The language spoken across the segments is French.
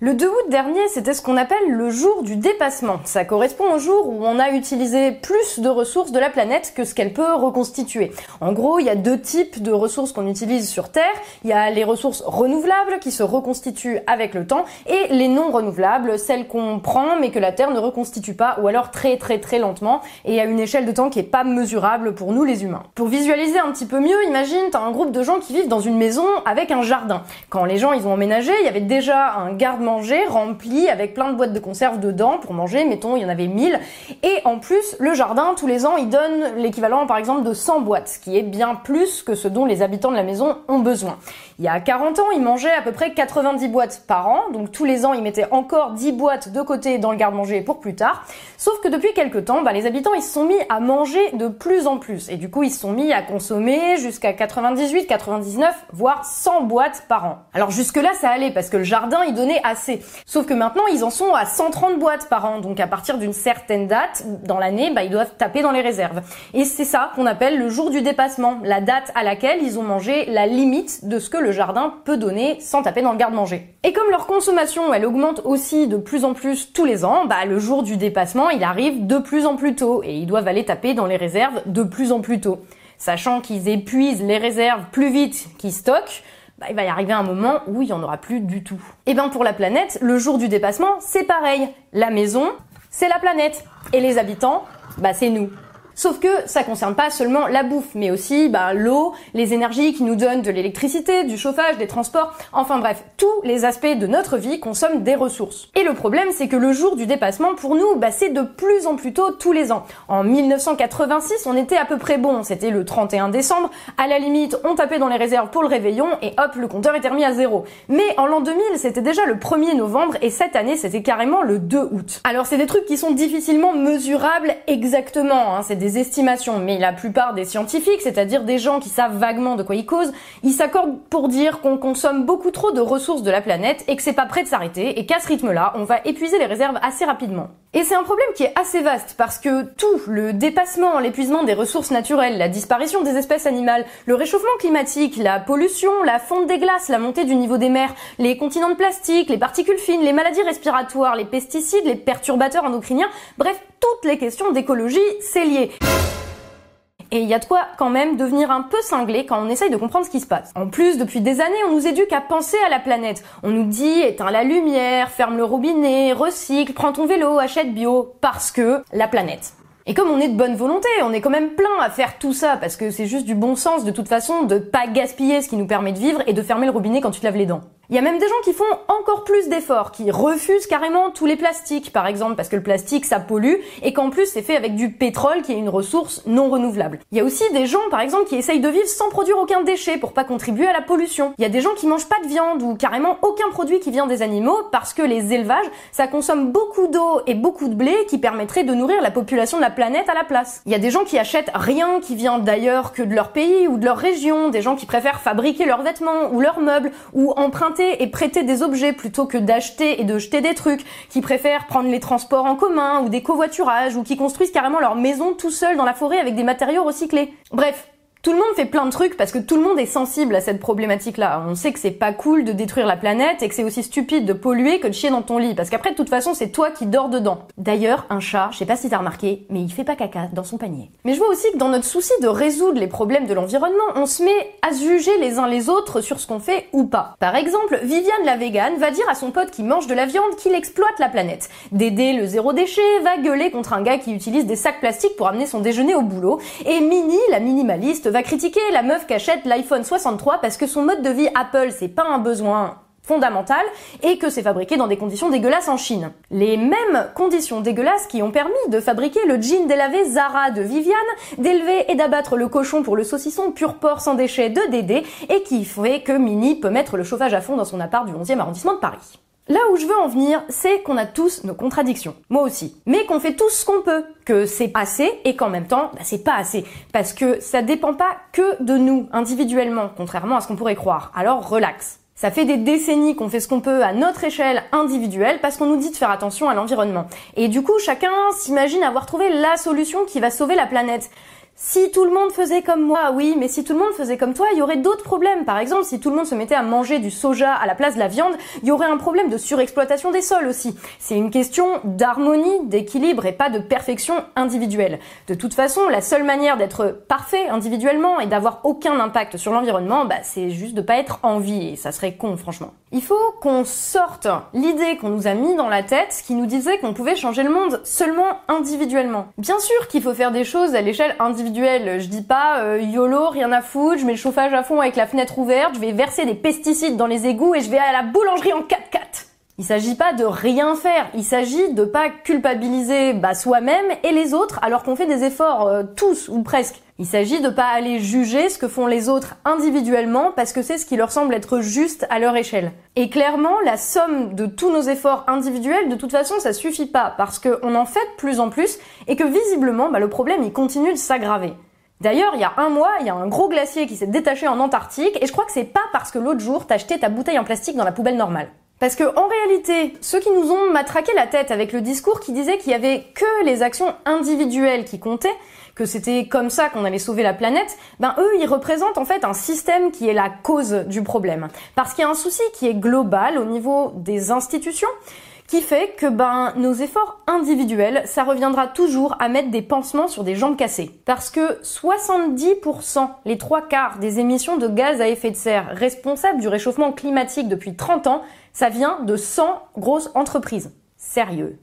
Le 2 août dernier, c'était ce qu'on appelle le jour du dépassement. Ça correspond au jour où on a utilisé plus de ressources de la planète que ce qu'elle peut reconstituer. En gros, il y a deux types de ressources qu'on utilise sur Terre. Il y a les ressources renouvelables qui se reconstituent avec le temps et les non renouvelables, celles qu'on prend mais que la Terre ne reconstitue pas ou alors très très très lentement et à une échelle de temps qui est pas mesurable pour nous les humains. Pour visualiser un petit peu mieux, imagine t'as un groupe de gens qui vivent dans une maison avec un jardin. Quand les gens ils ont emménagé, il y avait déjà un garde rempli avec plein de boîtes de conserve dedans pour manger, mettons, il y en avait 1000. Et en plus, le jardin, tous les ans, il donne l'équivalent, par exemple, de 100 boîtes, ce qui est bien plus que ce dont les habitants de la maison ont besoin. Il y a 40 ans, ils mangeaient à peu près 90 boîtes par an, donc tous les ans, ils mettaient encore 10 boîtes de côté dans le garde-manger pour plus tard. Sauf que depuis quelques temps, bah, les habitants, ils se sont mis à manger de plus en plus. Et du coup, ils se sont mis à consommer jusqu'à 98, 99, voire 100 boîtes par an. Alors jusque-là, ça allait, parce que le jardin, il donnait assez. Sauf que maintenant, ils en sont à 130 boîtes par an. Donc à partir d'une certaine date dans l'année, bah, ils doivent taper dans les réserves. Et c'est ça qu'on appelle le jour du dépassement, la date à laquelle ils ont mangé la limite de ce que le jardin peut donner sans taper dans le garde-manger. Et comme leur consommation, elle augmente aussi de plus en plus tous les ans, bah, le jour du dépassement, il arrive de plus en plus tôt et ils doivent aller taper dans les réserves de plus en plus tôt. Sachant qu'ils épuisent les réserves plus vite qu'ils stockent, bah, il va y arriver un moment où il n'y en aura plus du tout. Et bien pour la planète, le jour du dépassement, c'est pareil. La maison, c'est la planète. Et les habitants, bah c'est nous. Sauf que ça concerne pas seulement la bouffe, mais aussi bah, l'eau, les énergies qui nous donnent de l'électricité, du chauffage, des transports, enfin bref, tous les aspects de notre vie consomment des ressources. Et le problème, c'est que le jour du dépassement, pour nous, bah, c'est de plus en plus tôt tous les ans. En 1986, on était à peu près bon, c'était le 31 décembre, à la limite, on tapait dans les réserves pour le réveillon, et hop, le compteur était remis à zéro. Mais en l'an 2000, c'était déjà le 1er novembre, et cette année, c'était carrément le 2 août. Alors c'est des trucs qui sont difficilement mesurables exactement, hein. c'est des estimations, mais la plupart des scientifiques, c'est-à-dire des gens qui savent vaguement de quoi ils causent, ils s'accordent pour dire qu'on consomme beaucoup trop de ressources de la planète et que c'est pas prêt de s'arrêter et qu'à ce rythme-là, on va épuiser les réserves assez rapidement. Et c'est un problème qui est assez vaste parce que tout, le dépassement, l'épuisement des ressources naturelles, la disparition des espèces animales, le réchauffement climatique, la pollution, la fonte des glaces, la montée du niveau des mers, les continents de plastique, les particules fines, les maladies respiratoires, les pesticides, les perturbateurs endocriniens, bref, toutes les questions d'écologie, c'est lié. Et il y a de quoi quand même devenir un peu cinglé quand on essaye de comprendre ce qui se passe. En plus, depuis des années, on nous éduque à penser à la planète. On nous dit éteins la lumière, ferme le robinet, recycle, prends ton vélo, achète bio, parce que la planète. Et comme on est de bonne volonté, on est quand même plein à faire tout ça parce que c'est juste du bon sens de toute façon de pas gaspiller ce qui nous permet de vivre et de fermer le robinet quand tu te laves les dents. Il y a même des gens qui font encore plus d'efforts, qui refusent carrément tous les plastiques, par exemple, parce que le plastique ça pollue et qu'en plus c'est fait avec du pétrole qui est une ressource non renouvelable. Il y a aussi des gens, par exemple, qui essayent de vivre sans produire aucun déchet pour pas contribuer à la pollution. Il y a des gens qui mangent pas de viande ou carrément aucun produit qui vient des animaux parce que les élevages ça consomme beaucoup d'eau et beaucoup de blé qui permettrait de nourrir la population de la planète à la place. Il y a des gens qui achètent rien qui vient d'ailleurs que de leur pays ou de leur région, des gens qui préfèrent fabriquer leurs vêtements ou leurs meubles ou emprunter et prêter des objets plutôt que d'acheter et de jeter des trucs, qui préfèrent prendre les transports en commun ou des covoiturages ou qui construisent carrément leur maison tout seul dans la forêt avec des matériaux recyclés. Bref, tout le monde fait plein de trucs parce que tout le monde est sensible à cette problématique-là. On sait que c'est pas cool de détruire la planète et que c'est aussi stupide de polluer que de chier dans ton lit parce qu'après de toute façon c'est toi qui dors dedans. D'ailleurs, un chat, je sais pas si t'as remarqué, mais il fait pas caca dans son panier. Mais je vois aussi que dans notre souci de résoudre les problèmes de l'environnement, on se met à juger les uns les autres sur ce qu'on fait ou pas. Par exemple, Viviane la végane va dire à son pote qui mange de la viande qu'il exploite la planète. Dédé le zéro déchet va gueuler contre un gars qui utilise des sacs plastiques pour amener son déjeuner au boulot et Minnie la minimaliste va critiquer la meuf qui achète l'iPhone 63 parce que son mode de vie Apple, c'est pas un besoin fondamental et que c'est fabriqué dans des conditions dégueulasses en Chine. Les mêmes conditions dégueulasses qui ont permis de fabriquer le jean délavé Zara de Viviane, d'élever et d'abattre le cochon pour le saucisson pur porc sans déchets de Dédé et qui fait que Minnie peut mettre le chauffage à fond dans son appart du 11e arrondissement de Paris. Là où je veux en venir, c'est qu'on a tous nos contradictions. Moi aussi. Mais qu'on fait tous ce qu'on peut. Que c'est assez et qu'en même temps, bah, c'est pas assez. Parce que ça dépend pas que de nous, individuellement, contrairement à ce qu'on pourrait croire. Alors relax. Ça fait des décennies qu'on fait ce qu'on peut à notre échelle individuelle parce qu'on nous dit de faire attention à l'environnement. Et du coup, chacun s'imagine avoir trouvé la solution qui va sauver la planète. Si tout le monde faisait comme moi, oui, mais si tout le monde faisait comme toi, il y aurait d'autres problèmes. Par exemple, si tout le monde se mettait à manger du soja à la place de la viande, il y aurait un problème de surexploitation des sols aussi. C'est une question d'harmonie, d'équilibre et pas de perfection individuelle. De toute façon, la seule manière d'être parfait individuellement et d'avoir aucun impact sur l'environnement, bah, c'est juste de pas être en vie et ça serait con, franchement. Il faut qu'on sorte l'idée qu'on nous a mis dans la tête qui nous disait qu'on pouvait changer le monde seulement individuellement. Bien sûr qu'il faut faire des choses à l'échelle individuelle je dis pas euh, YOLO, rien à foutre, je mets le chauffage à fond avec la fenêtre ouverte, je vais verser des pesticides dans les égouts et je vais à la boulangerie en 4x4. Il s'agit pas de rien faire, il s'agit de pas culpabiliser bah, soi-même et les autres alors qu'on fait des efforts euh, tous ou presque. Il s'agit de pas aller juger ce que font les autres individuellement parce que c'est ce qui leur semble être juste à leur échelle. Et clairement, la somme de tous nos efforts individuels, de toute façon, ça suffit pas parce qu'on en fait de plus en plus et que visiblement, bah, le problème il continue de s'aggraver. D'ailleurs, il y a un mois, il y a un gros glacier qui s'est détaché en Antarctique et je crois que c'est pas parce que l'autre jour t'as acheté ta bouteille en plastique dans la poubelle normale. Parce que en réalité, ceux qui nous ont matraqué la tête avec le discours qui disait qu'il y avait que les actions individuelles qui comptaient, que c'était comme ça qu'on allait sauver la planète, ben eux, ils représentent en fait un système qui est la cause du problème. Parce qu'il y a un souci qui est global au niveau des institutions, qui fait que ben nos efforts individuels, ça reviendra toujours à mettre des pansements sur des jambes cassées. Parce que 70%, les trois quarts des émissions de gaz à effet de serre responsables du réchauffement climatique depuis 30 ans, ça vient de 100 grosses entreprises. Sérieux.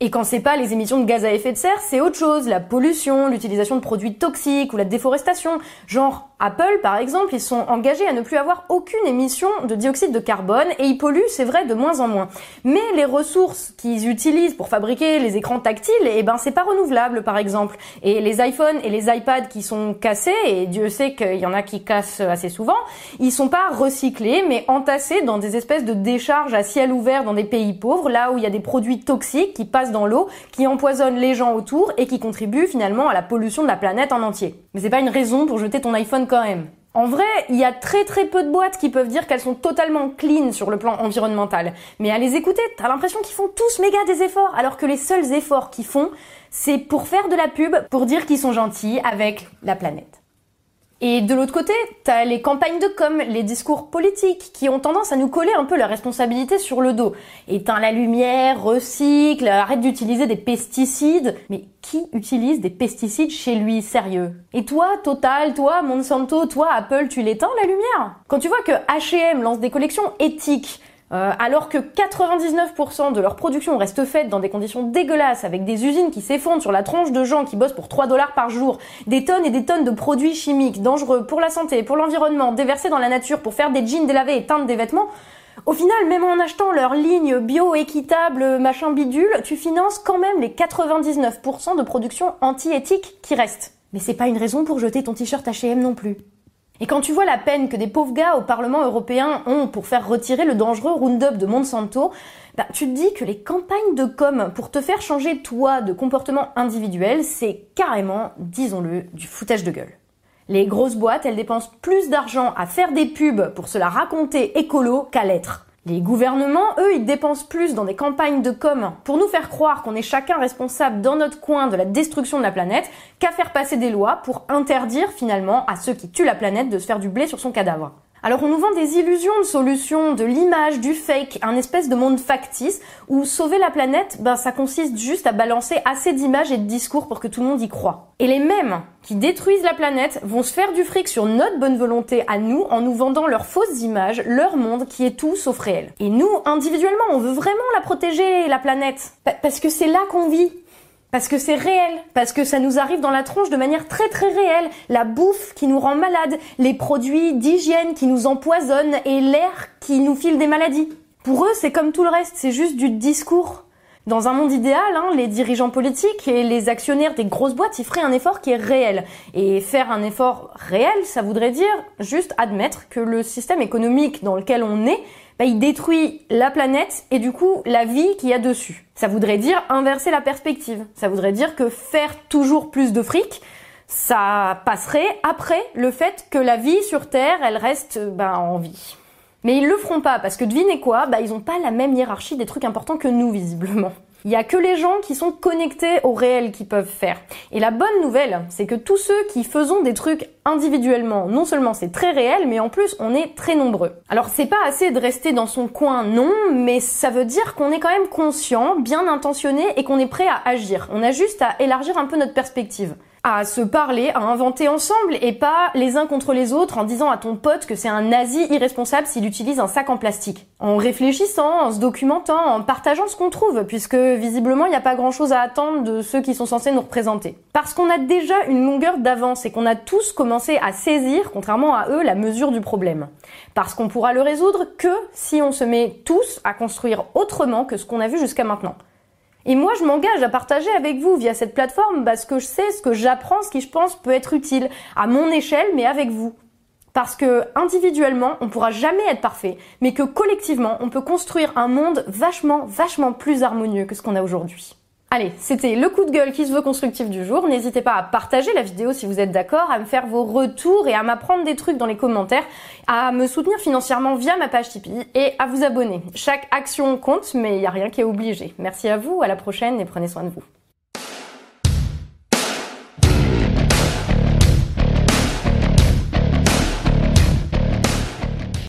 Et quand c'est pas les émissions de gaz à effet de serre, c'est autre chose, la pollution, l'utilisation de produits toxiques ou la déforestation. Genre, Apple, par exemple, ils sont engagés à ne plus avoir aucune émission de dioxyde de carbone et ils polluent, c'est vrai, de moins en moins. Mais les ressources qu'ils utilisent pour fabriquer les écrans tactiles, eh ben, c'est pas renouvelable, par exemple. Et les iPhones et les iPads qui sont cassés, et Dieu sait qu'il y en a qui cassent assez souvent, ils sont pas recyclés, mais entassés dans des espèces de décharges à ciel ouvert dans des pays pauvres, là où il y a des produits toxiques qui passent dans l'eau, qui empoisonnent les gens autour et qui contribuent finalement à la pollution de la planète en entier. Mais c'est pas une raison pour jeter ton iPhone quand même. En vrai, il y a très très peu de boîtes qui peuvent dire qu'elles sont totalement clean sur le plan environnemental. Mais à les écouter, t'as l'impression qu'ils font tous méga des efforts, alors que les seuls efforts qu'ils font, c'est pour faire de la pub, pour dire qu'ils sont gentils avec la planète. Et de l'autre côté, t'as les campagnes de com, les discours politiques, qui ont tendance à nous coller un peu la responsabilité sur le dos. Éteins la lumière, recycle, arrête d'utiliser des pesticides. Mais qui utilise des pesticides chez lui, sérieux? Et toi, Total, toi, Monsanto, toi, Apple, tu l'éteins la lumière? Quand tu vois que H&M lance des collections éthiques, euh, alors que 99% de leur production reste faite dans des conditions dégueulasses, avec des usines qui s'effondrent sur la tronche de gens qui bossent pour 3 dollars par jour, des tonnes et des tonnes de produits chimiques dangereux pour la santé, pour l'environnement, déversés dans la nature pour faire des jeans délavés et teindre des vêtements, au final, même en achetant leur ligne bio, équitable, machin bidule, tu finances quand même les 99% de production anti-éthique qui restent. Mais c'est pas une raison pour jeter ton t-shirt H&M non plus. Et quand tu vois la peine que des pauvres gars au Parlement européen ont pour faire retirer le dangereux Roundup de Monsanto, bah, tu te dis que les campagnes de com pour te faire changer toi de comportement individuel, c'est carrément, disons-le, du foutage de gueule. Les grosses boîtes, elles dépensent plus d'argent à faire des pubs pour se la raconter écolo qu'à l'être. Les gouvernements, eux, ils dépensent plus dans des campagnes de com pour nous faire croire qu'on est chacun responsable dans notre coin de la destruction de la planète qu'à faire passer des lois pour interdire finalement à ceux qui tuent la planète de se faire du blé sur son cadavre. Alors on nous vend des illusions de solutions, de l'image, du fake, un espèce de monde factice où sauver la planète, ben ça consiste juste à balancer assez d'images et de discours pour que tout le monde y croit. Et les mêmes qui détruisent la planète vont se faire du fric sur notre bonne volonté à nous en nous vendant leurs fausses images, leur monde qui est tout sauf réel. Et nous, individuellement, on veut vraiment la protéger, la planète. Parce que c'est là qu'on vit parce que c'est réel, parce que ça nous arrive dans la tronche de manière très très réelle. La bouffe qui nous rend malade, les produits d'hygiène qui nous empoisonnent et l'air qui nous file des maladies. Pour eux, c'est comme tout le reste, c'est juste du discours. Dans un monde idéal, hein, les dirigeants politiques et les actionnaires des grosses boîtes, ils feraient un effort qui est réel. Et faire un effort réel, ça voudrait dire juste admettre que le système économique dans lequel on est bah, il détruit la planète et du coup la vie qu'il y a dessus. Ça voudrait dire inverser la perspective. Ça voudrait dire que faire toujours plus de fric, ça passerait après le fait que la vie sur Terre, elle reste bah, en vie. Mais ils le feront pas parce que devinez quoi, bah ils ont pas la même hiérarchie des trucs importants que nous visiblement. Il y a que les gens qui sont connectés au réel qui peuvent faire. Et la bonne nouvelle, c'est que tous ceux qui faisons des trucs individuellement, non seulement c'est très réel, mais en plus on est très nombreux. Alors c'est pas assez de rester dans son coin, non, mais ça veut dire qu'on est quand même conscient, bien intentionné et qu'on est prêt à agir. On a juste à élargir un peu notre perspective à se parler, à inventer ensemble et pas les uns contre les autres en disant à ton pote que c'est un nazi irresponsable s'il utilise un sac en plastique. En réfléchissant, en se documentant, en partageant ce qu'on trouve, puisque visiblement il n'y a pas grand chose à attendre de ceux qui sont censés nous représenter. Parce qu'on a déjà une longueur d'avance et qu'on a tous commencé à saisir, contrairement à eux, la mesure du problème. Parce qu'on pourra le résoudre que si on se met tous à construire autrement que ce qu'on a vu jusqu'à maintenant. Et moi, je m'engage à partager avec vous via cette plateforme parce que je sais ce que j'apprends, ce qui je pense peut être utile à mon échelle, mais avec vous. Parce que individuellement, on pourra jamais être parfait, mais que collectivement, on peut construire un monde vachement, vachement plus harmonieux que ce qu'on a aujourd'hui. Allez, c'était le coup de gueule qui se veut constructif du jour. N'hésitez pas à partager la vidéo si vous êtes d'accord, à me faire vos retours et à m'apprendre des trucs dans les commentaires, à me soutenir financièrement via ma page Tipeee et à vous abonner. Chaque action compte, mais il n'y a rien qui est obligé. Merci à vous, à la prochaine et prenez soin de vous.